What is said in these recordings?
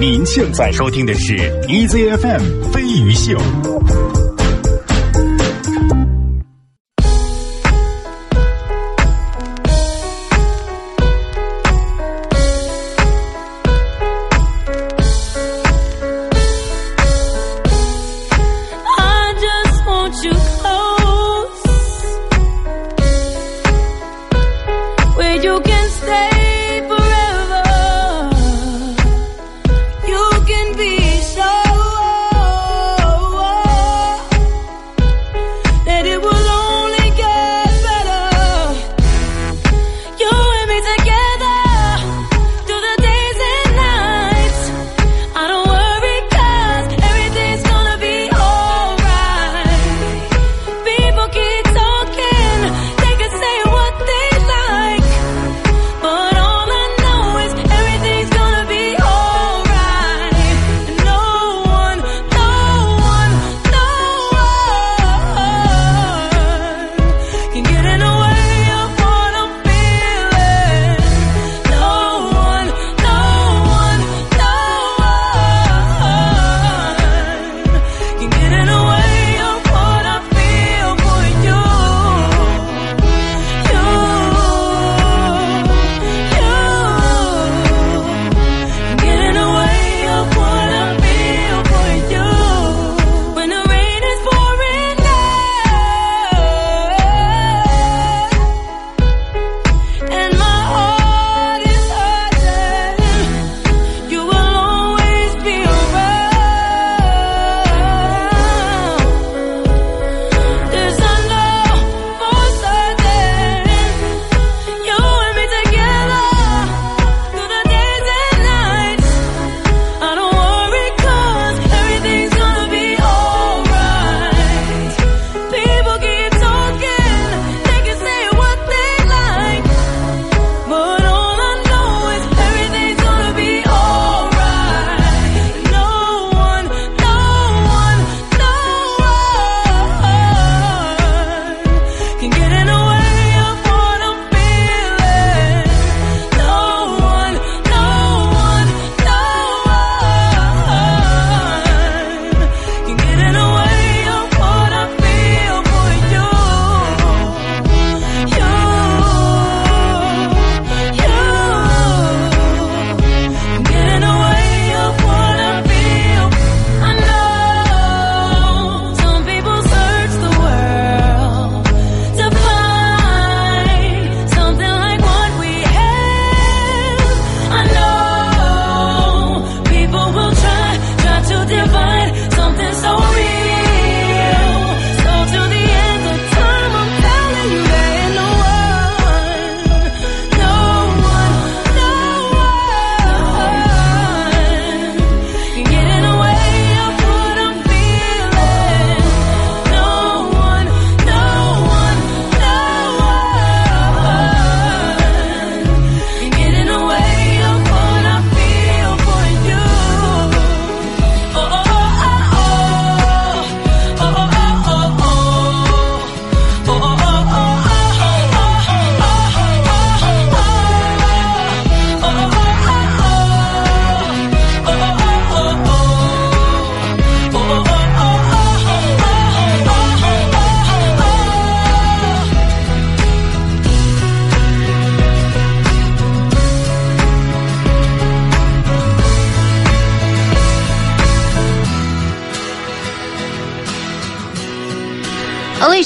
您现在收听的是 EZFM 飞鱼秀。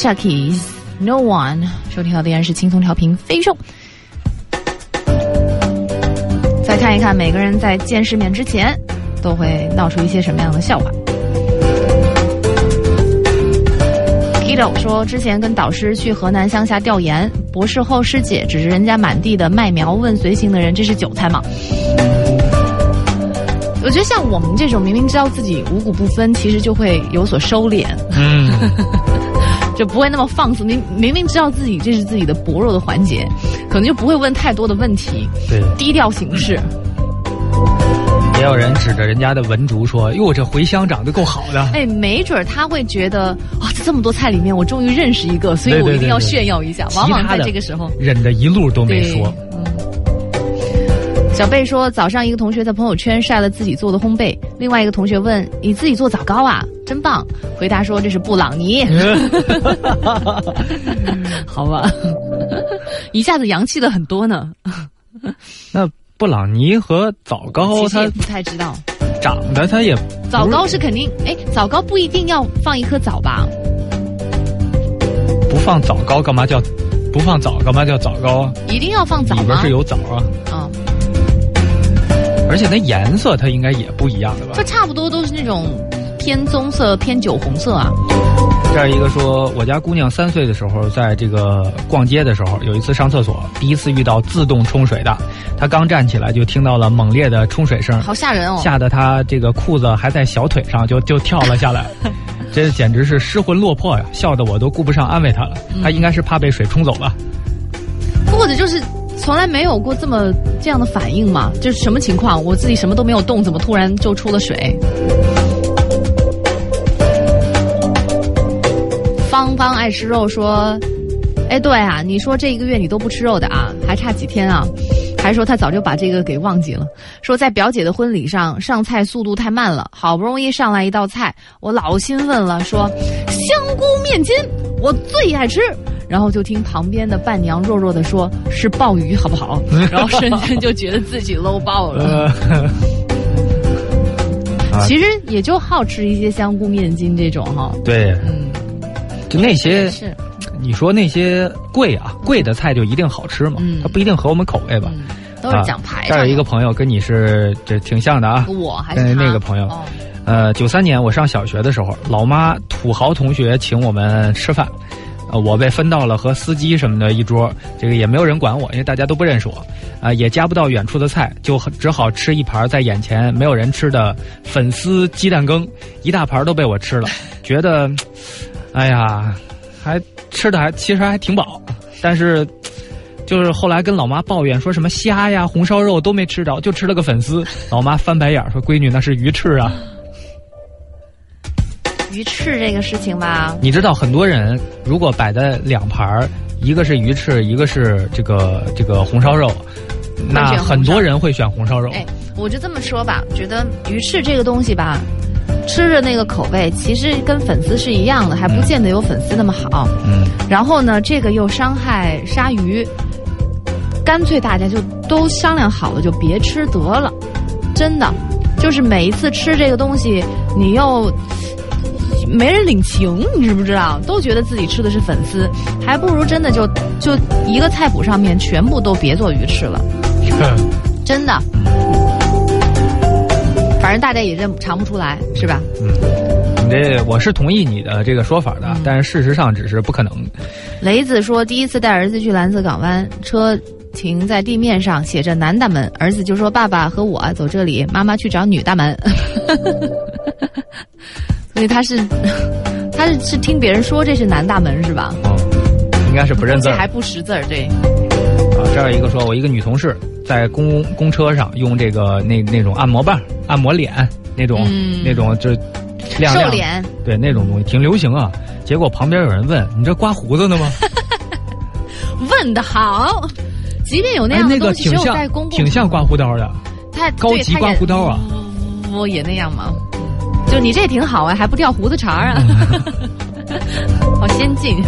Alicia Keys，No One，收听到的依然是轻松调频飞兽。再看一看每个人在见世面之前都会闹出一些什么样的笑话。Kido 说，之前跟导师去河南乡下调研，博士后师姐指着人家满地的麦苗问随行的人：“这是韭菜吗？”我觉得像我们这种明明知道自己五谷不分，其实就会有所收敛。嗯。就不会那么放肆。你明明知道自己这是自己的薄弱的环节，可能就不会问太多的问题。对，低调行事。也有人指着人家的文竹说：“哟，这茴香长得够好的。”哎，没准他会觉得啊，在这么多菜里面，我终于认识一个，所以我一定要炫耀一下。往往在这个时候，忍着一路都没说。小贝说，早上一个同学在朋友圈晒了自己做的烘焙，另外一个同学问：“你自己做枣糕啊？真棒！”回答说：“这是布朗尼。”好吧，一下子洋气了很多呢。那布朗尼和枣糕，他不太知道。长得它也枣糕是肯定，哎，枣糕不一定要放一颗枣吧？不放枣糕干嘛叫？不放枣干嘛叫枣糕啊？一定要放枣吗？里边是有枣啊。啊。而且那颜色它应该也不一样的吧？它差不多都是那种偏棕色、偏酒红色啊。这样一个说，我家姑娘三岁的时候，在这个逛街的时候，有一次上厕所，第一次遇到自动冲水的，她刚站起来就听到了猛烈的冲水声，好吓人哦！吓得她这个裤子还在小腿上，就就跳了下来，这简直是失魂落魄呀！笑得我都顾不上安慰她了。她应该是怕被水冲走吧？或者就是从来没有过这么这样的反应嘛？就是什么情况？我自己什么都没有动，怎么突然就出了水？芳芳爱吃肉说：“哎，对啊，你说这一个月你都不吃肉的啊，还差几天啊？还说他早就把这个给忘记了。说在表姐的婚礼上上菜速度太慢了，好不容易上来一道菜，我老兴奋了，说香菇面筋我最爱吃。然后就听旁边的伴娘弱弱的说：是鲍鱼好不好？然后瞬间就觉得自己 low 爆了。其实也就好吃一些香菇面筋这种哈。对，嗯。”就那些是，你说那些贵啊，贵的菜就一定好吃吗？它不一定合我们口味吧？都是讲牌。这儿有一个朋友跟你是这挺像的啊。我还是那个朋友。呃，九三年我上小学的时候，老妈土豪同学请我们吃饭，呃，我被分到了和司机什么的一桌，这个也没有人管我，因为大家都不认识我，啊，也夹不到远处的菜，就只好吃一盘在眼前没有人吃的粉丝鸡蛋羹，一大盘都被我吃了，觉得。哎呀，还吃的还其实还挺饱，但是就是后来跟老妈抱怨说什么虾呀、红烧肉都没吃着，就吃了个粉丝。老妈翻白眼说：“闺女，那是鱼翅啊。”鱼翅这个事情吧，你知道很多人如果摆在两盘儿，一个是鱼翅，一个是这个这个红烧肉，那很多人会选红烧肉。哎，我就这么说吧，觉得鱼翅这个东西吧。吃着那个口味，其实跟粉丝是一样的，还不见得有粉丝那么好。嗯。然后呢，这个又伤害鲨鱼，干脆大家就都商量好了，就别吃得了。真的，就是每一次吃这个东西，你又没人领情，你知不知道？都觉得自己吃的是粉丝，还不如真的就就一个菜谱上面全部都别做鱼翅了。真的。反正大家也认尝不出来，是吧？嗯，你这我是同意你的这个说法的，但是事实上只是不可能。雷子说，第一次带儿子去蓝色港湾，车停在地面上，写着男大门，儿子就说：“爸爸和我走这里，妈妈去找女大门。”所以他是 他是是听别人说这是南大门是吧？哦，应该是不认字，还不识字儿，对。啊，这儿有一个说，我一个女同事。在公公车上用这个那那种按摩棒按摩脸那种那种就亮亮脸对那种东西挺流行啊。结果旁边有人问：“你这刮胡子呢吗？” 问的好，即便有那样的东西，挺像挺像刮胡刀的。太高级刮胡刀啊！我也那样吗？就你这挺好啊，还不掉胡子茬啊？好先进。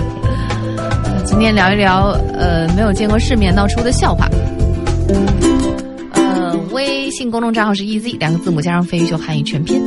今天聊一聊呃没有见过世面闹出的笑话。呃，微信公众账号是 EZ 两个字母加上飞鱼秀汉语全拼。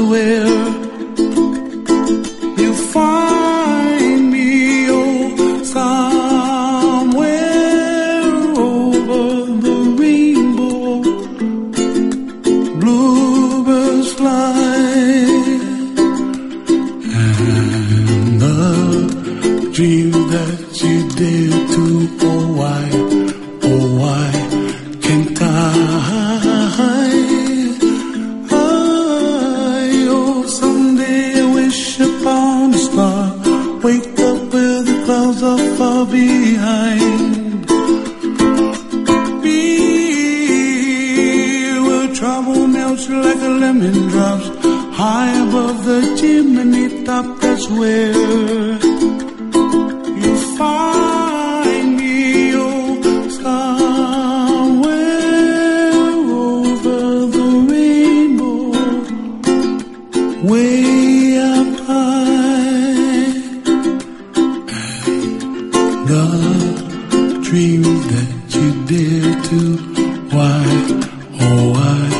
the will why, oh why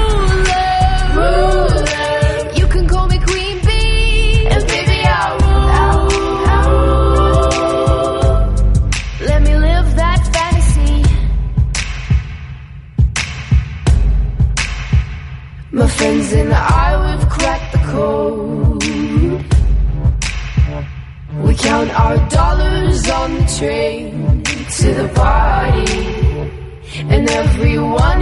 My friends and I, we've cracked the code. We count our dollars on the train to the party. And everyone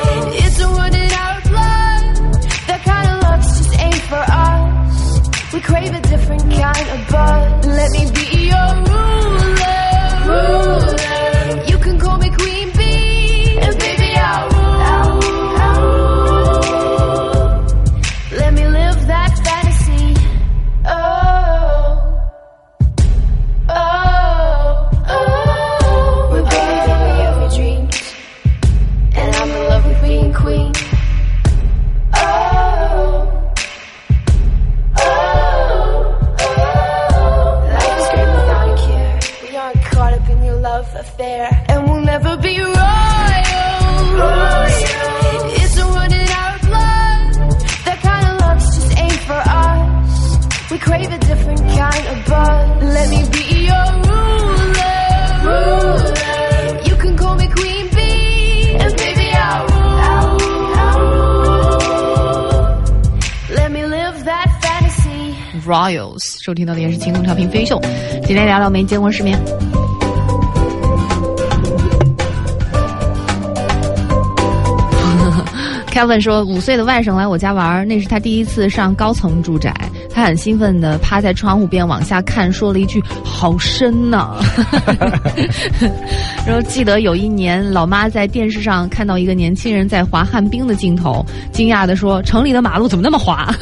crave a different kind of buzz. Let me be your ruler. Ruler. 今天聊聊没见过世面。Kevin 说，五岁的外甥来我家玩，那是他第一次上高层住宅，他很兴奋的趴在窗户边往下看，说了一句：“好深呐 然后记得有一年，老妈在电视上看到一个年轻人在滑旱冰的镜头，惊讶的说：“城里的马路怎么那么滑？”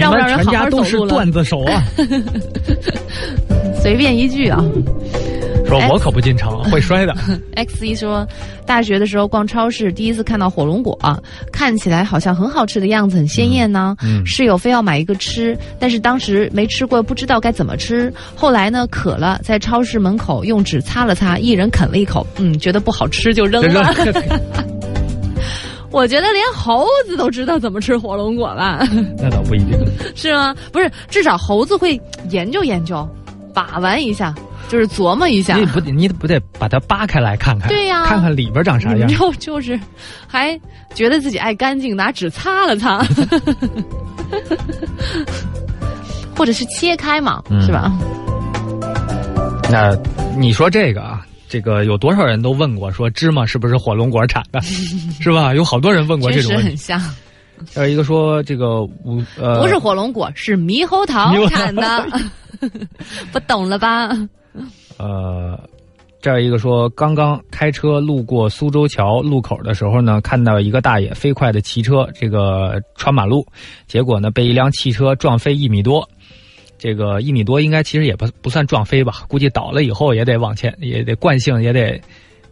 还你们让不让人好全家都好走路了？是段子手啊！随便一句啊。说我可不进城，会摔的。X 一说，大学的时候逛超市，第一次看到火龙果、看起来好像很好吃的样子，很鲜艳呢。嗯室友非要买一个吃，但是当时没吃过，不知道该怎么吃。后来呢，渴了，在超市门口用纸擦了擦，一人啃了一口，嗯，觉得不好吃就扔了。我觉得连猴子都知道怎么吃火龙果吧？那倒不一定。是吗？不是，至少猴子会研究研究，把玩一下，就是琢磨一下。你不得你不得把它扒开来看看？对呀看看里边长啥样。就就是，还觉得自己爱干净，拿纸擦了擦，或者是切开嘛，嗯是吧？那你说这个啊，这个有多少人都问过，说芝麻是不是火龙果产的，是吧？有好多人问过这种问题。实很像，还有一个说这个五呃，不是火龙果，是猕猴桃猕猴桃产的，不懂了吧？呃，这儿一个说，刚刚开车路过苏州桥路口的时候呢，看到一个大爷飞快的骑车，这个穿马路，结果呢被一辆汽车撞飞一米多。这个一米多应该其实也不不算撞飞吧，估计倒了以后也得往前，也得惯性也得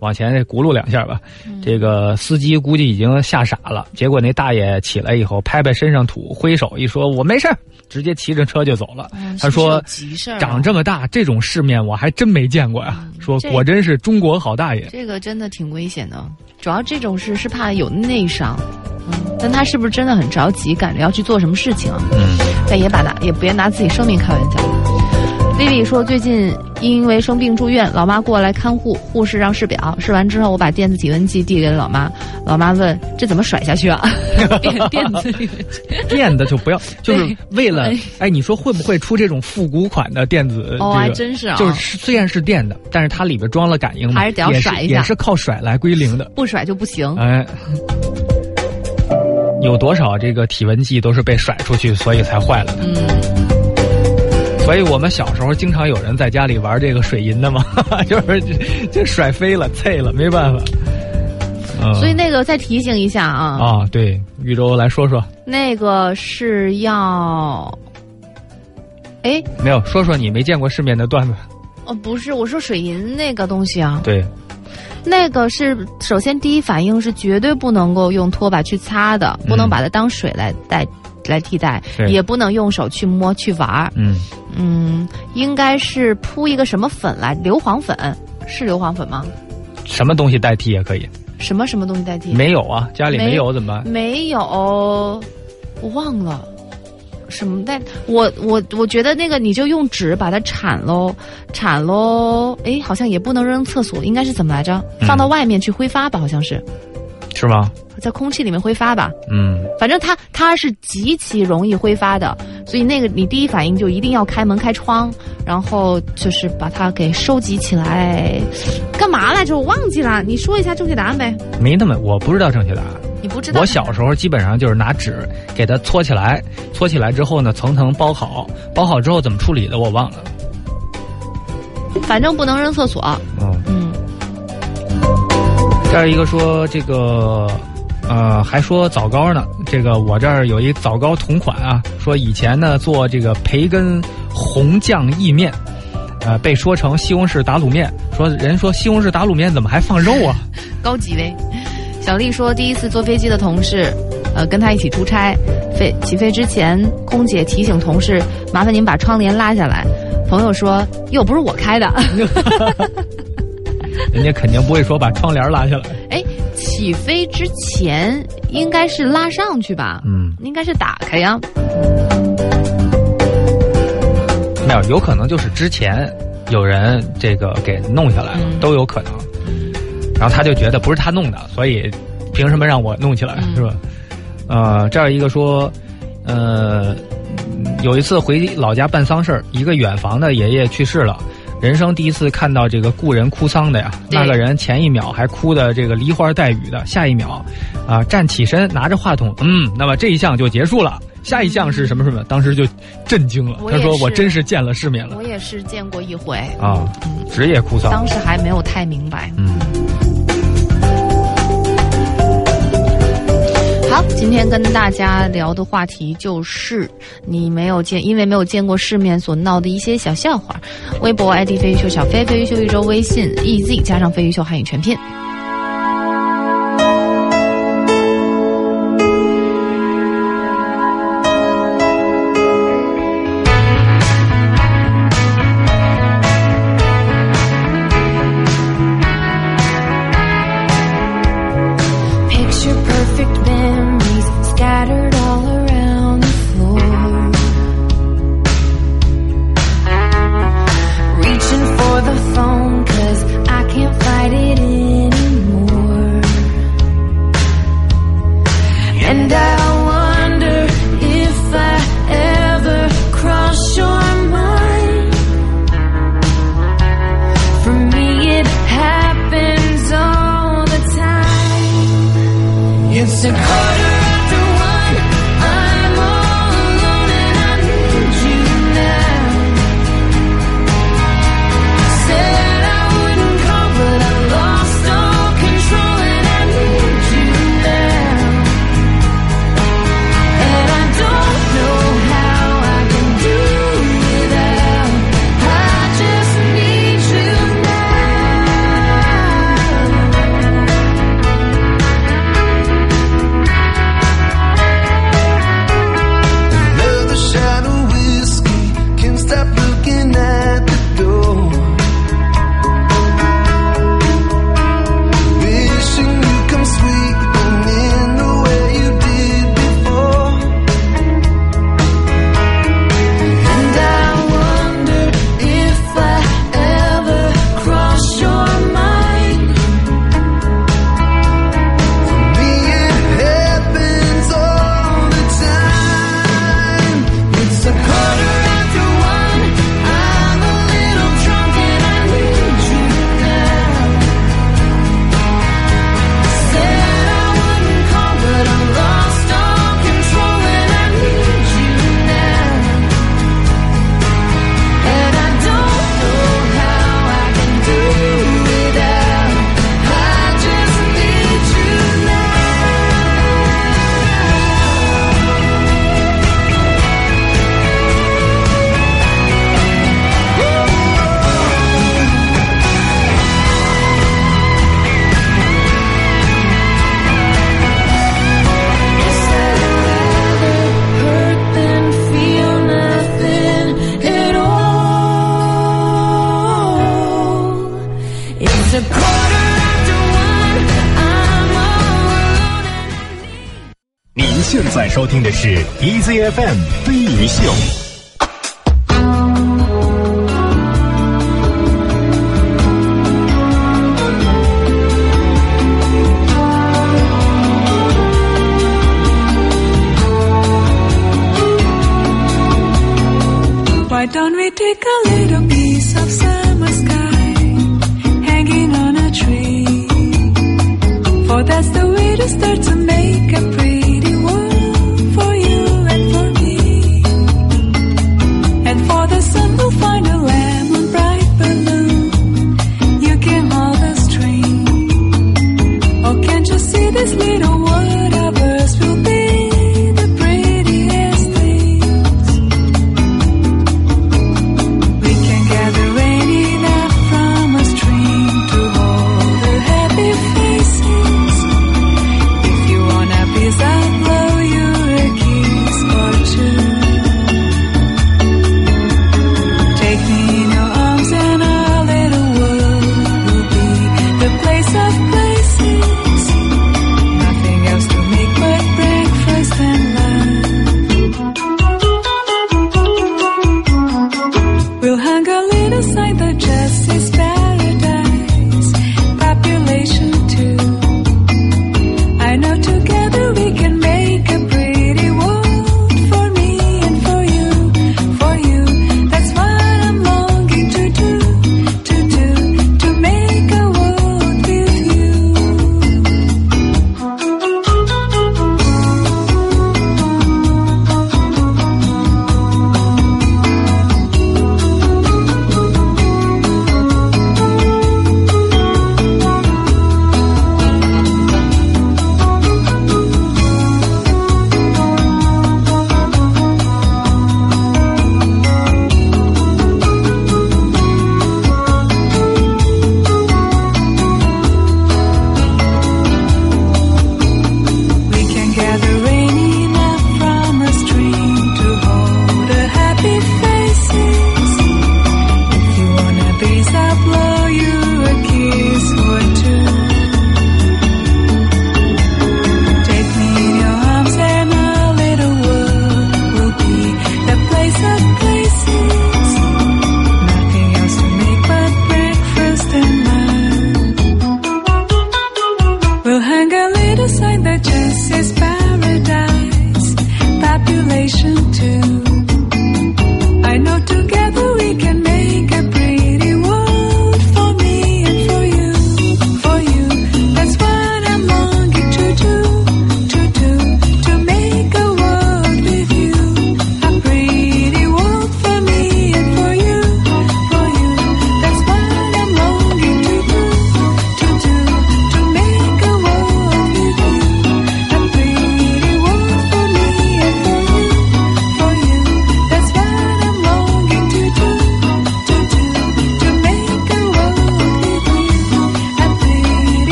往前得轱辘两下吧。这个司机估计已经吓傻了，结果那大爷起来以后拍拍身上土，挥手一说：“我没事儿。”直接骑着车就走了。他说：“急事儿啊长这么大，这种世面我还真没见过呀。说果真是中国好大爷。这个真的挺危险的，主要这种事是怕有内伤。嗯，但他是不是真的很着急，赶着要去做什么事情啊？嗯，但也把拿也别拿自己生命开玩笑。丽丽说，最近因为生病住院，老妈过来看护，护士让试表，试完之后我把电子体温计递给了老妈，老妈问这怎么甩下去啊？电电子体温计 电的就不要，就是为了哎，你说会不会出这种复古款的电子？哦，这个还真是啊，就是虽然是电的，但是它里边装了感应嘛，还是得要甩一下也是靠甩来归零的。不甩就不行。哎，有多少这个体温计都是被甩出去，所以才坏了的。嗯，所以我们小时候经常有人在家里玩这个水银的嘛，就是就甩飞了、碎了，没办法。嗯，所以那个再提醒一下啊，啊，对，玉州来说说，那个是要，哎，没有说说你没见过世面的段子。哦，不是，我说水银那个东西啊，对，那个是首先第一反应是绝对不能够用拖把去擦的，不能把它当水来代来替代，对也不能用手去摸去玩儿。嗯，嗯，应该是铺一个什么粉来？硫磺粉是硫磺粉吗？什么东西代替也可以。什么什么东西代替？没有啊，家里没没有怎么办？没有，我忘了。什么代？我我我觉得那个你就用纸把它铲喽，铲喽。哎，好像也不能扔厕所，应该是怎么来着？嗯放到外面去挥发吧，好像是是吗？在空气里面挥发吧。嗯，反正它它是极其容易挥发的，所以那个你第一反应就一定要开门开窗，然后就是把它给收集起来。干嘛来着？我忘记了，你说一下正确答案呗。没那么，我不知道正确答案。你不知道？我小时候基本上就是拿纸给它搓起来，搓起来之后呢，层层包好，包好之后怎么处理的我忘了。反正不能扔厕所。嗯，嗯，这儿一个说这个，呃，还说枣糕呢。这个我这儿有一枣糕同款啊，说以前呢做这个培根红酱意面，呃，被说成西红柿打卤面。说人说西红柿打卤面怎么还放肉啊？高级呗。小丽说，第一次坐飞机的同事，呃，跟他一起出差，飞起飞之前，空姐提醒同事，麻烦您把窗帘拉下来。朋友说，又不是我开的。人家肯定不会说把窗帘拉下来。哎，起飞之前应该是拉上去吧？嗯，应该是打开呀。没有，有可能就是之前有人这个给弄下来了，嗯都有可能。然后他就觉得不是他弄的，所以凭什么让我弄起来，嗯是吧？呃，这儿一个说，呃，有一次回老家办丧事儿，一个远房的爷爷去世了。人生第一次看到这个故人哭丧的呀，那个人前一秒还哭的这个梨花带雨的，下一秒，啊，站起身拿着话筒，嗯，那么这一项就结束了，下一项是什么什么？当时就震惊了，他说我真是见了世面了。我也是见过一回，啊，职业哭丧，当时还没有太明白。嗯。今天跟大家聊的话题就是你没有见，因为没有见过世面所闹的一些小笑话。微博 ID 飞鱼秀小飞，飞鱼秀一周微信 EZ 加上飞鱼秀汉语全拼。听的是 EZFM 飞鱼秀。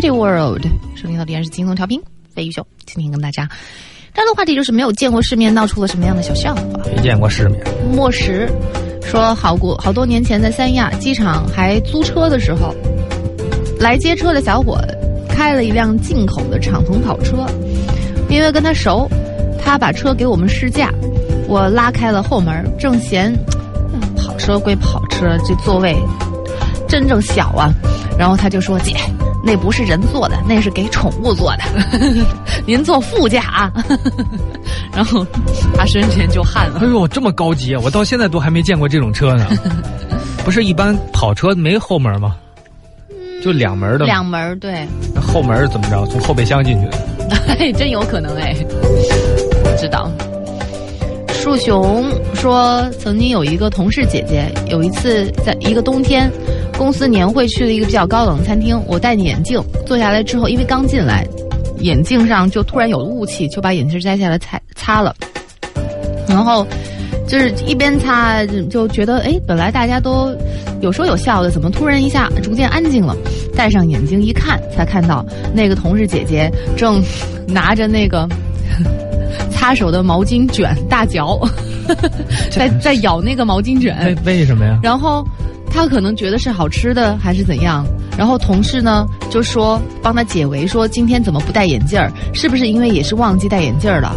，Pretty World，收听到依然是轻松调频，飞鱼秀，今天跟大家这样的话题就是没有见过世面，闹出了什么样的小笑话。没见过世面。莫石说，好过好多年前在三亚机场还租车的时候，来接车的小伙开了一辆进口的敞篷跑车，因为跟他熟，他把车给我们试驾，我拉开了后门，正嫌嗯跑车归跑车，这座位真正小啊，然后他就说姐。那不是人坐的，那是给宠物坐的。您坐副驾啊。然后他瞬间就汗了。哎呦，这么高级，我到现在都还没见过这种车呢。不是一般跑车没后门吗？就两门的。两门对。那后门怎么着？从后备箱进去的？哎，真有可能哎。不知道。树熊说，曾经有一个同事姐姐，有一次在一个冬天，公司年会去了一个比较高冷的餐厅，我戴着眼镜坐下来之后，因为刚进来，眼镜上就突然有雾气，就把眼镜摘下来擦擦了，然后就是一边擦就觉得，哎，本来大家都有说有笑的，怎么突然一下逐渐安静了？戴上眼镜一看，才看到那个同事姐姐正 拿着那个。擦手的毛巾卷大嚼，在在咬那个毛巾卷。为为什么呀？然后他可能觉得是好吃的还是怎样？然后同事呢就说帮他解围，说今天怎么不戴眼镜儿？是不是因为也是忘记戴眼镜了？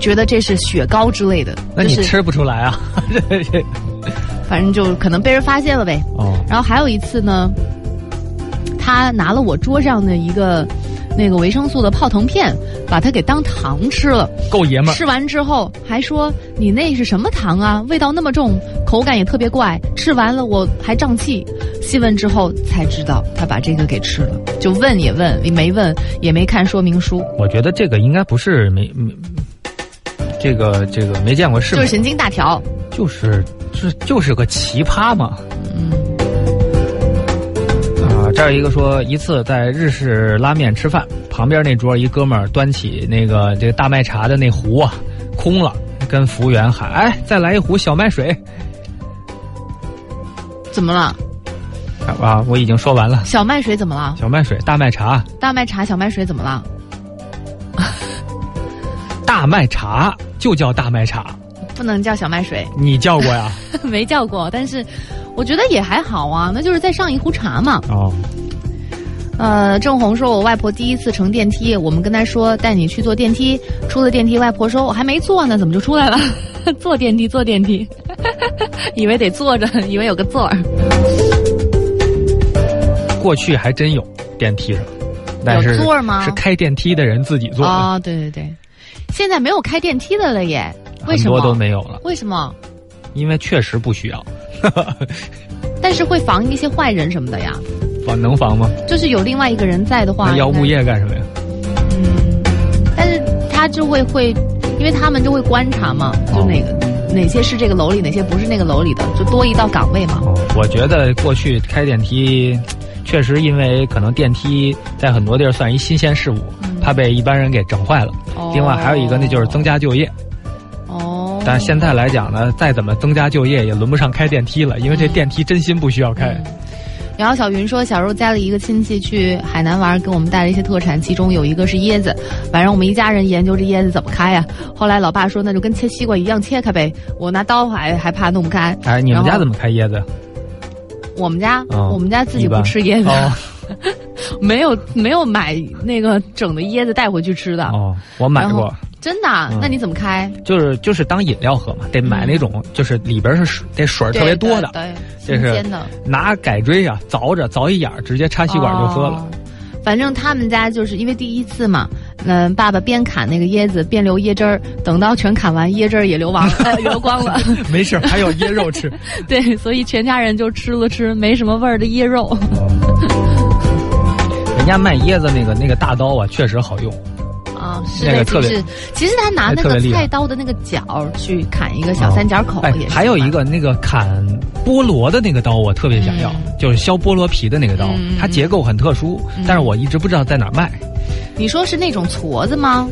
觉得这是雪糕之类的。那你吃不出来啊？反正就可能被人发现了呗。哦。然后还有一次呢，他拿了我桌上的一个。那个维生素的泡腾片，把它给当糖吃了，够爷们儿。吃完之后还说：“你那是什么糖啊？味道那么重，口感也特别怪。”吃完了我还胀气。细问之后才知道，他把这个给吃了。就问也问，没问也没看说明书。我觉得这个应该不是没没，这个这个没见过世面，就是神经大条，就是就就是个奇葩嘛。嗯。这儿一个说，一次在日式拉面吃饭，旁边那桌一哥们儿端起那个这个大麦茶的那壶啊，空了，跟服务员喊：“哎，再来一壶小麦水。”怎么了？啊，我已经说完了。小麦水怎么了？小麦水，大麦茶。大麦茶，小麦水怎么了？大麦茶就叫大麦茶，不能叫小麦水。你叫过呀？没叫过，但是。我觉得也还好啊，那就是再上一壶茶嘛。哦。呃，郑红说，我外婆第一次乘电梯，我们跟她说带你去坐电梯，出了电梯，外婆说我还没坐呢，怎么就出来了？坐电梯，坐电梯，以为得坐着，以为有个座儿。过去还真有电梯上，但是座吗？是开电梯的人自己坐。啊，对对对，现在没有开电梯的了耶？为什么？很多都没有了。为什么？因为确实不需要。但是会防一些坏人什么的呀？防能防吗？就是有另外一个人在的话，要物业干什么呀？嗯，但是他就会会，因为他们就会观察嘛，就哪个哪些是这个楼里，哪些不是那个楼里的，就多一道岗位嘛。我觉得过去开电梯，确实因为可能电梯在很多地儿算一新鲜事物，怕被一般人给整坏了。另外还有一个，那就是增加就业。但现在来讲呢，再怎么增加就业，也轮不上开电梯了，因为这电梯真心不需要开。然后小云说，小时候家里一个亲戚去海南玩，给我们带了一些特产，其中有一个是椰子。晚上我们一家人研究这椰子怎么开呀。后来老爸说，那就跟切西瓜一样切开呗。我拿刀还还怕弄不开。哎，你们家怎么开椰子？我们家，我们家自己不吃椰子，没有没有买那个整的椰子带回去吃的。哦，我买过。真的？那你怎么开？就是就是当饮料喝嘛，得买那种就是里边是水，得水特别多的，对，这是拿改锥啊凿着凿一眼，直接插吸管就喝了。反正他们家就是因为第一次嘛，嗯，爸爸边砍那个椰子边流椰汁儿，等到全砍完椰汁儿也流完了，流光了。没事，还有椰肉吃。对，所以全家人就吃了吃没什么味儿的椰肉。人家卖椰子那个那个大刀啊，确实好用。啊，是的，其实其实他拿那个菜刀的那个角去砍一个小三角口。还有一个那个砍菠萝的那个刀，我特别想要，就是削菠萝皮的那个刀，它结构很特殊，但是我一直不知道在哪卖。你说是那种矬子吗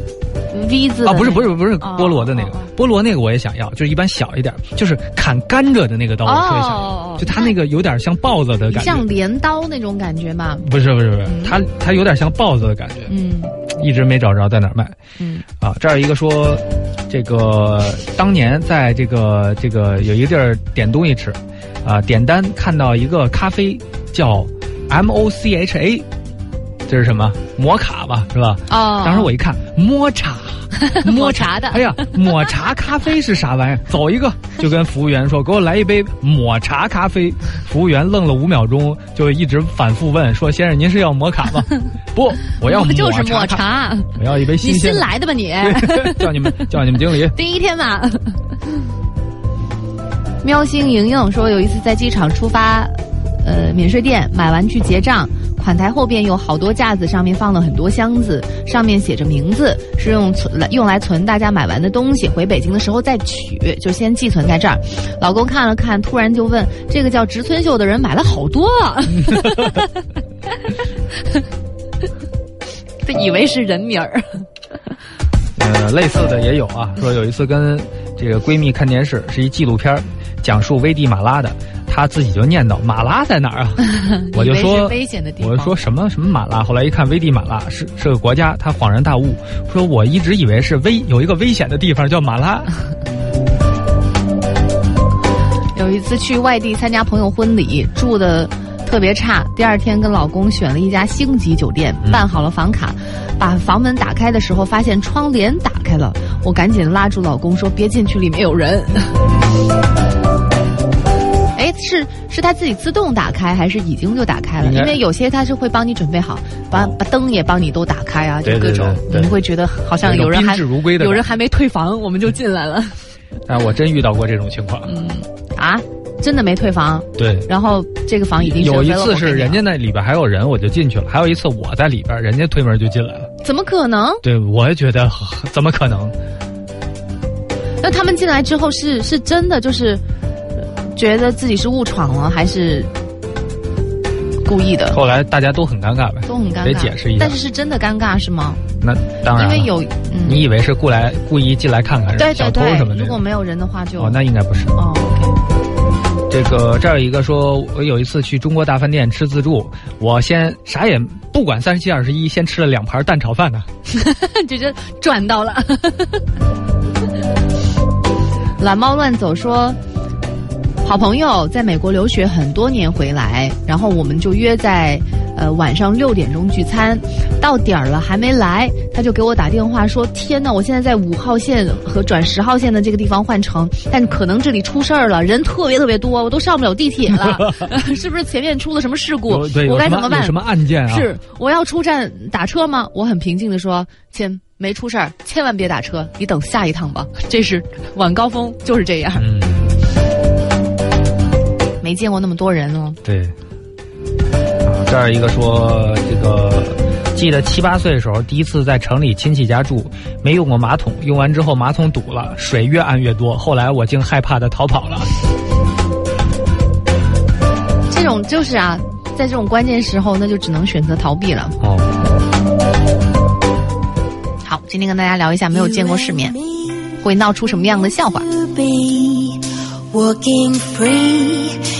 ？V 字的啊，不是不是不是哦菠萝的那个哦哦，菠萝那个我也想要，就是一般小一点，就是砍甘蔗的那个刀我特别想哦要，就它那个有点像豹子的感觉像。镰刀那种感觉吧？不是不是不是，它它有点像豹子的感觉，嗯一直没找着在哪儿卖。嗯啊，这儿一个说，这个当年在这个这个有一个地儿点东西吃，啊，点单看到一个咖啡叫 M O C H A，这是什么？摩卡吧，是吧？哦，当时我一看，抹茶，抹茶的哎呀，抹茶咖啡是啥玩意儿？走一个，就跟服务员说，给我来一杯抹茶咖啡。服务员愣了五秒钟，就一直反复问说：“先生，您是要摩卡吗？” 不，我要我抹就是抹，茶，我要一杯新新鲜的。来的吧你？叫你们叫你们经理。第一天嘛。喵星莹莹说，有一次在机场出发，呃，免税店买完去结账，款台后边有好多架子，上面放了很多箱子，上面写着名字，是用存来用来存大家买完的东西，回北京的时候再取，就先寄存在这儿。老公看了看，突然就问：“这个叫植村秀的人买了好多啊？” 他以为是人名儿。呃，类似的也有啊，说有一次跟这个闺蜜看电视，是一纪录片，讲述危地马拉的，她自己就念叨马拉在哪儿啊？我就说危险的地方。我就说什么什么马拉，后来一看危地马拉是是个国家，他恍然大悟，说我一直以为是危有一个危险的地方叫马拉。有一次去外地参加朋友婚礼，住的特别差。第二天跟老公选了一家星级酒店，办好了房卡，把房门打开的时候，发现窗帘打开了，我赶紧拉住老公说：“别进去，里面有人。” 哎，是是它自己自动打开，还是已经就打开了？因为有些它是会帮你准备好，把把灯也帮你都打开啊，就各种，你会觉得好像有人还有种宾至如归的有人还没退房，我们就进来了但 我真遇到过这种情况。嗯啊！真的没退房，对，然后这个房已经有一次是人家那里边还有人，我就进去了；还有一次我在里边，人家推门就进来了。怎么可能？对，我也觉得 怎么可能？那他们进来之后是是真的就是呃觉得自己是误闯了，还是故意的？后来大家都很尴尬呗，都很尴尬，得解释一下但是是真的尴尬是吗？那当然，因为有嗯，你以为是过来故意进来看看对小偷对对什么，的？如果没有人的话就哦，那应该不是。哦这个这儿有一个说，我有一次去中国大饭店吃自助，我先啥也不管三十七二十一，先吃了两盘蛋炒饭呢。这就赚到了。懒猫乱走说，好朋友在美国留学很多年回来，然后我们就约在呃晚上六点钟聚餐，到点儿了还没来，他就给我打电话说：“天呐，我现在在五号线和转十号线的这个地方换乘，但可能这里出事儿了，人特别特别多，我都上不了地铁了，是不是前面出了什么事故我该怎么办？”什么有什么案件啊？是，我要出站打车吗？我很平静的说，亲，没出事儿，千万别打车，你等下一趟吧。这是晚高峰，就是这样，嗯，没见过那么多人哦。对。啊，这儿一个说这个。记得七八岁的时候，第一次在城里亲戚家住，没用过马桶，用完之后马桶堵了，水越按越多，后来我竟害怕的逃跑了。这种就是啊，在这种关键时候，那就只能选择逃避了。哦，好，今天跟大家聊一下没有见过世面，会闹出什么样的笑话。walking free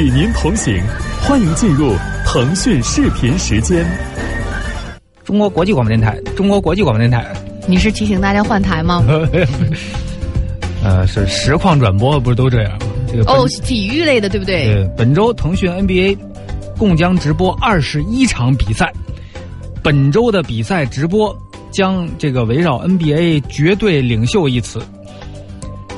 与您同行，欢迎进入腾讯视频时间。中国国际广播电台，中国国际广播电台，你是提醒大家换台吗？呃，是实况转播，不是都这样吗？这个哦，是体育类的，对不对？对，本周腾讯 NBA 共将直播二十一场比赛。本周的比赛直播将这个围绕 NBA 绝对领袖一词。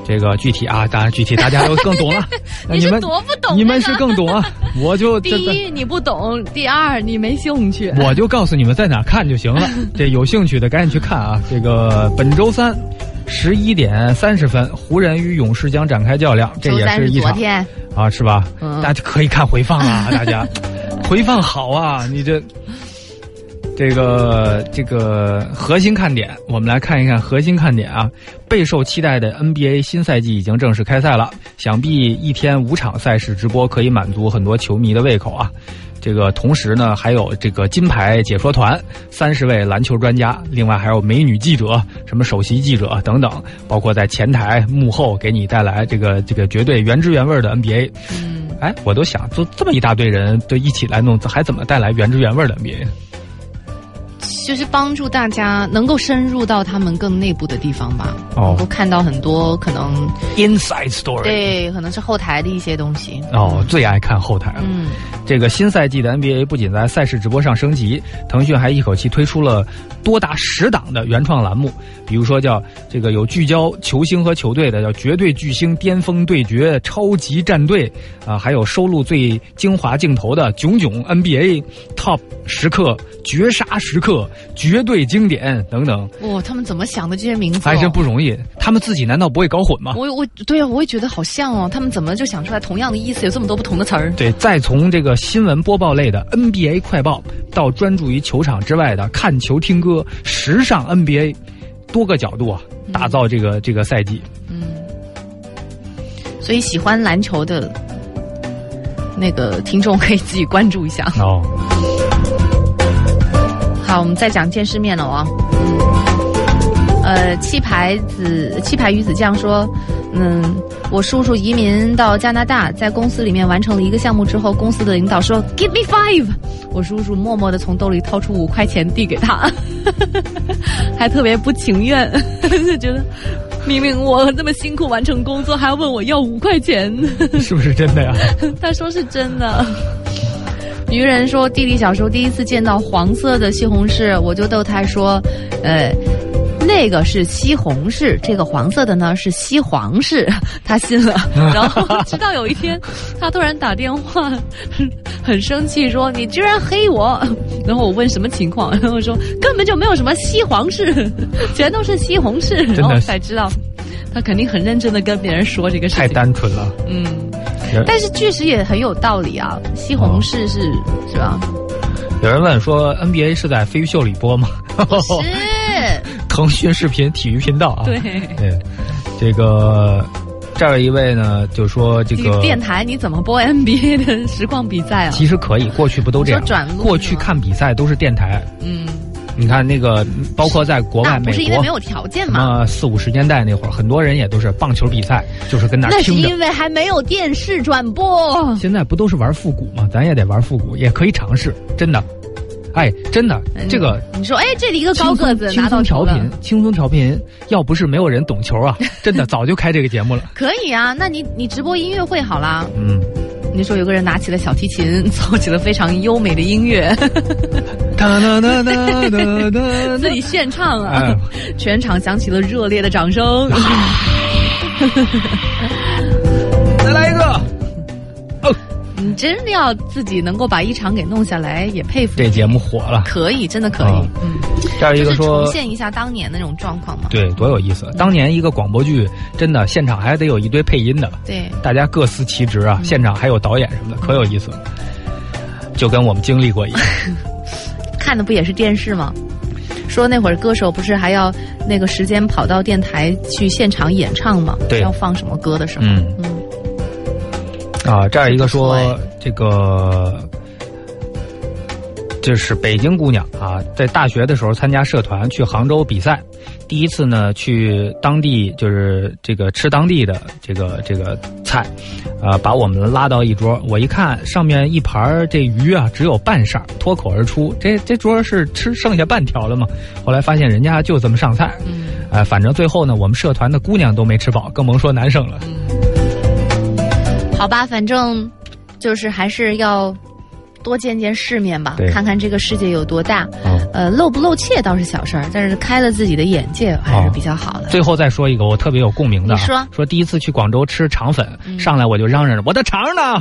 这个具体啊，当然具体大家都更懂了。你们多不懂你们是更懂啊，我就第一你不懂，第二你没兴趣。我就告诉你们在哪看就行了。这有兴趣的赶紧去看啊！这个本周三十一点三十分，湖人与勇士将展开较量，这也是是一场昨天，啊，是吧？嗯大家可以看回放啊，大家回放好啊！你这这个这个核心看点，我们来看一看核心看点啊。备受期待的 NBA 新赛季已经正式开赛了，想必一天五场赛事直播可以满足很多球迷的胃口啊。这个同时呢，还有这个金牌解说团，三十位篮球专家，另外还有美女记者、什么首席记者等等，包括在前台幕后给你带来这个这个绝对原汁原味的 NBA。嗯，哎，我都想，就这么一大堆人都一起来弄，还怎么带来原汁原味的 NBA？就是帮助大家能够深入到他们更内部的地方吧，哦能够看到很多可能 Inside Story。对，可能是后台的一些东西。哦，最爱看后台了。嗯，这个新赛季的 NBA 不仅在赛事直播上升级，腾讯还一口气推出了多达十档的原创栏目，比如说叫这个有聚焦球星和球队的，叫绝对巨星巅峰对决、超级战队啊，还有收录最精华镜头的囧囧 NBA Top 时刻、绝杀时刻、绝对经典等等，哇，他们怎么想的这些名字、哦？还真不容易。他们自己难道不会搞混吗？我我对啊，我也觉得好像哦，他们怎么就想出来同样的意思，有这么多不同的词儿？对，再从这个新闻播报类的 NBA 快报，到专注于球场之外的看球听歌、时尚 NBA，多个角度啊，打造这个这个赛季。嗯，所以喜欢篮球的那个听众可以自己关注一下。哦，好，我们再讲见世面了啊。呃，气牌子气牌鱼子酱说，嗯，我叔叔移民到加拿大，在公司里面完成了一个项目之后，公司的领导说 “Give me five”，我叔叔默默的从兜里掏出五块钱递给他，还特别不情愿，就觉得明明我这么辛苦完成工作，还要问我要五块钱。是不是真的呀？他说是真的。愚人说，弟弟小时候第一次见到黄色的西红柿，我就逗他说，呃。那个是西红柿，这个黄色的呢是西黄柿，他信了。然后直到有一天，他突然打电话，很生气说：“你居然黑我！” 然后我问什么情况，然后说根本就没有什么西黄柿，全都是西红柿。然后才知道，他肯定很认真的跟别人说这个事情。太单纯了。嗯。但是确实也很有道理啊，西红柿是、哦、是吧？有人问说 NBA 是在飞鱼秀里播吗？是腾讯视频体育频道啊。对对，这个这儿有一位呢，就说这个电台你怎么播 NBA 的实况比赛啊？其实可以，过去不都这样？转过去看比赛都是电台。嗯。你看那个，包括在国外，美国不是因为没有条件嘛？呃，四五十年代那会儿，很多人也都是棒球比赛，就是跟那那是听着。因为还没有电视转播。现在不都是玩复古吗？咱也得玩复古，也可以尝试，真的。哎，真的，这个你说，哎，这里一个高个子轻松调频，轻松调频，要不是没有人懂球啊，真的 早就开这个节目了。可以啊，那你你直播音乐会好啦。嗯，你说有个人拿起了小提琴，奏起了非常优美的音乐，哒哒哒哒哒哒，自己献唱啊，哎、全场响起了热烈的掌声。再来一个。哦，你真的要自己能够把一场给弄下来，也佩服。这节目火了，可以，真的可以。哦、嗯，这儿一个说重现一下当年的那种状况嘛。对，多有意思！当年一个广播剧，真的现场还得有一堆配音的。对，大家各司其职啊，嗯、现场还有导演什么的，可有意思了。就跟我们经历过一样。看的不也是电视吗？说那会儿歌手不是还要那个时间跑到电台去现场演唱吗？对，要放什么歌的时候。嗯嗯。啊，这儿一个说这个就是北京姑娘啊，在大学的时候参加社团去杭州比赛，第一次呢去当地就是这个吃当地的这个这个菜，啊，把我们拉到一桌，我一看上面一盘这鱼啊只有半扇，脱口而出，这这桌是吃剩下半条了吗？后来发现人家就这么上菜，哎，反正最后呢，我们社团的姑娘都没吃饱，更甭说男生了。好吧，反正就是还是要多见见世面吧，看看这个世界有多大。嗯呃，露不露怯倒是小事儿，但是开了自己的眼界还是比较好的。最后再说一个我特别有共鸣的、说说第一次去广州吃肠粉，嗯上来我就嚷嚷着我的肠呢。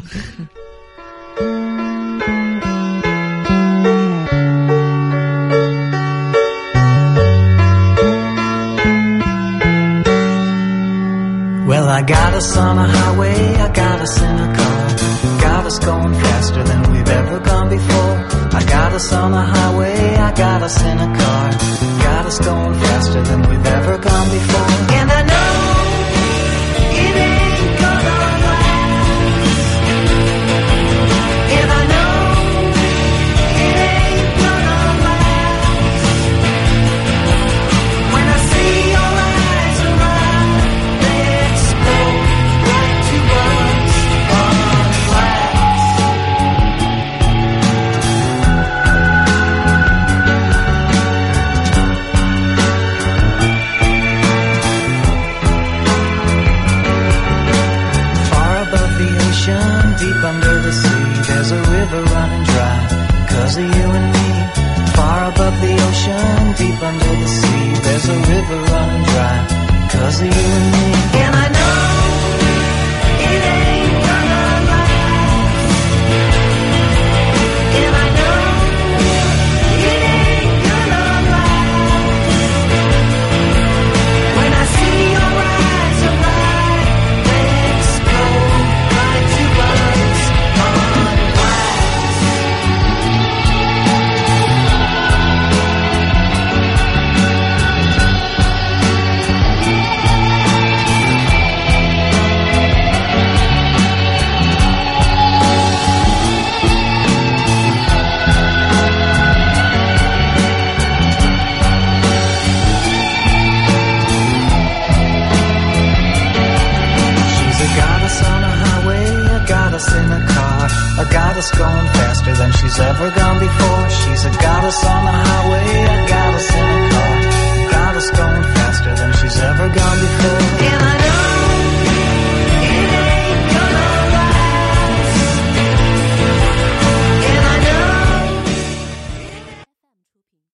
Well, I got us on a highway, I got us in a car. Got us going faster than we've ever gone before. I got us on the highway, I got us in a car. Got us going faster than we've ever gone before. And I know You.